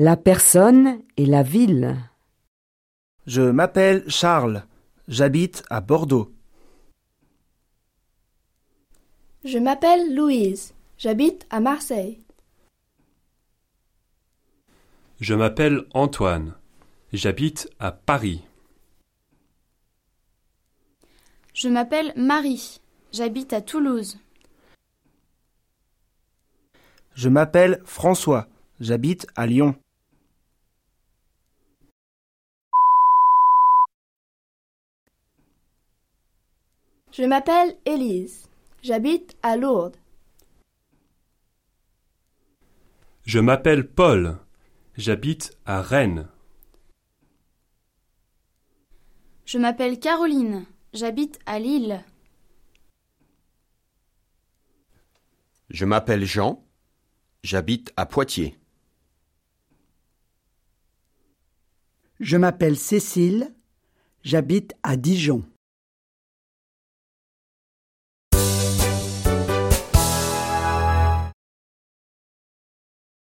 La personne et la ville. Je m'appelle Charles. J'habite à Bordeaux. Je m'appelle Louise. J'habite à Marseille. Je m'appelle Antoine. J'habite à Paris. Je m'appelle Marie. J'habite à Toulouse. Je m'appelle François. J'habite à Lyon. Je m'appelle Élise. J'habite à Lourdes. Je m'appelle Paul. J'habite à Rennes. Je m'appelle Caroline. J'habite à Lille. Je m'appelle Jean. J'habite à Poitiers. Je m'appelle Cécile. J'habite à Dijon.